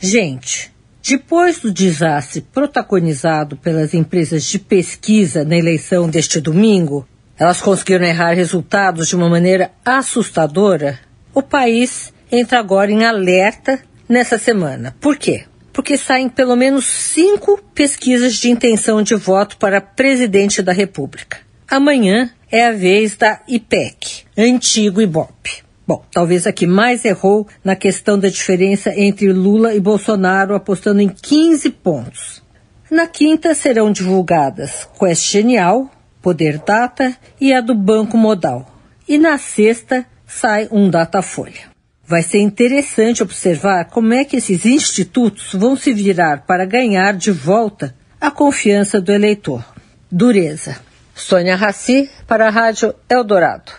Gente, depois do desastre protagonizado pelas empresas de pesquisa na eleição deste domingo, elas conseguiram errar resultados de uma maneira assustadora. O país entra agora em alerta nessa semana. Por quê? Porque saem pelo menos cinco pesquisas de intenção de voto para presidente da República. Amanhã é a vez da IPEC, antigo IBOP. Bom, talvez a que mais errou na questão da diferença entre Lula e Bolsonaro, apostando em 15 pontos. Na quinta serão divulgadas Quest Genial, Poder Data e a do Banco Modal. E na sexta sai um Datafolha. Vai ser interessante observar como é que esses institutos vão se virar para ganhar de volta a confiança do eleitor. Dureza. Sônia Raci para a Rádio Eldorado.